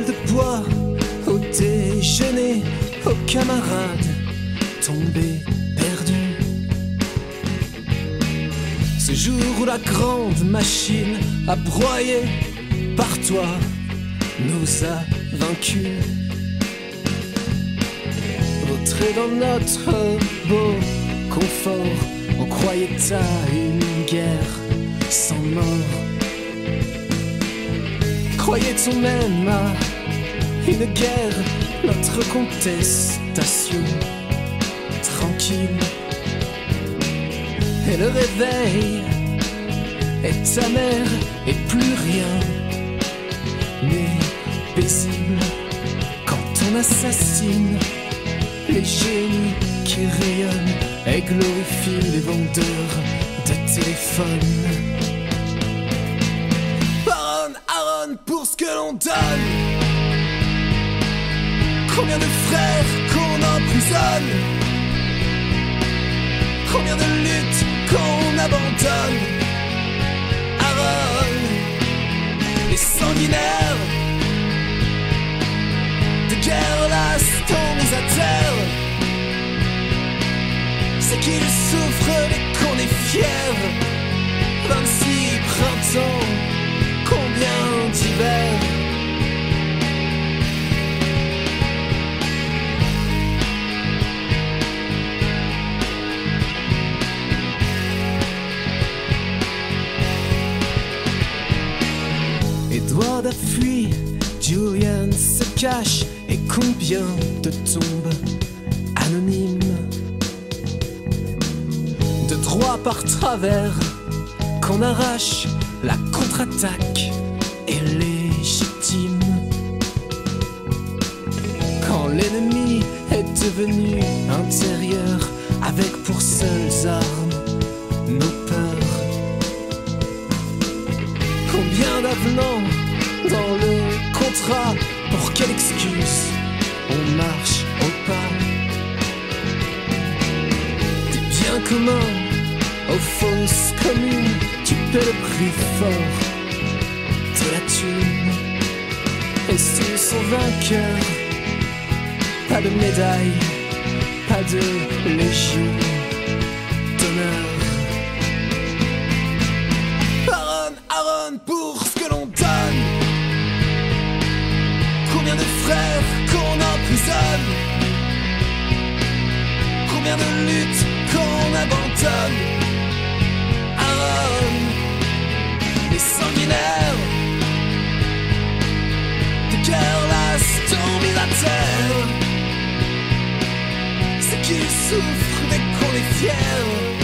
de poids, au déjeuner, aux camarades tombés, perdus. Ce jour où la grande machine a broyé par toi nous a vaincus. Rentrer dans notre beau confort, on croyait à une guerre sans mort. Croyait-on même à une guerre, notre contestation tranquille Et le réveil est amer et plus rien n'est paisible quand on assassine les génies qui rayonnent et glorifient les vendeurs de téléphones. Combien de frères qu'on emprisonne. Combien de luttes qu'on abandonne. Aaron, les sanguinaires de guerre lasse mis à terre C'est qu'ils souffrent et qu'on est fier. 26 printemps, Julian se cache et combien de tombes anonymes. De droit par travers qu'on arrache, la contre-attaque est légitime. Quand l'ennemi est devenu intérieur avec pour seules armes nos peurs. Combien d'avenants dans le contrat. Pour quelle excuse on marche au pas? Des biens communs aux fausses communes Tu paies le prix fort. De la thune. Et sous son vainqueur Pas de médaille, pas de légion Combien de luttes qu'on abandonne. Aaron, les sanguinaires. De guerre lasse t'ont mis à terre. C'est qu'ils souffrent dès qu'on est fier